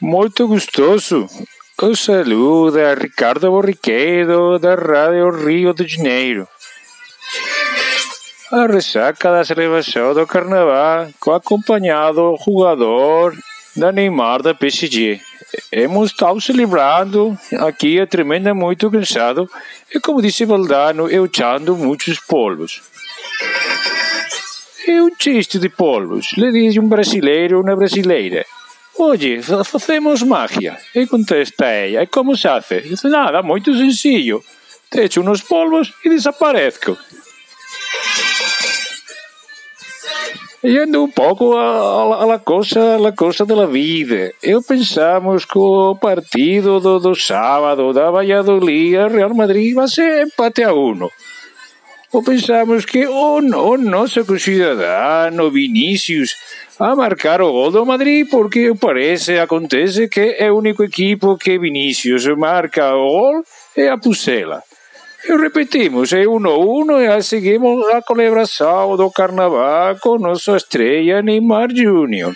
Muito gostoso. O saludo a Ricardo Borriqueiro, da Rádio Rio de Janeiro. A ressaca da celebração do Carnaval, com acompanhado jogador da Neymar da PSG. Hemos estado celebrando aqui é tremenda muito cansado e como disse Valdano, eu echando muitos polvos. É um chiste de polvos, lhe diz um brasileiro uma brasileira. Oye, facemos magia. E contesta ella, e como se hace? Dice, nada, moito sencillo. Te echo unos polvos e desaparezco. Yendo un pouco a, a, a la cosa, a la cosa de la vida. Eu pensamos que o partido do, do sábado da Valladolid a Real Madrid va ser empate a uno. Ou pensamos que o, oh, no, o noso no Vinicius a marcar o gol do Madrid porque parece, acontece que é o único equipo que Vinícius marca o gol é a Pucela. E repetimos, é 1-1 e a seguimos a celebração do carnaval com nossa estreia Neymar Júnior.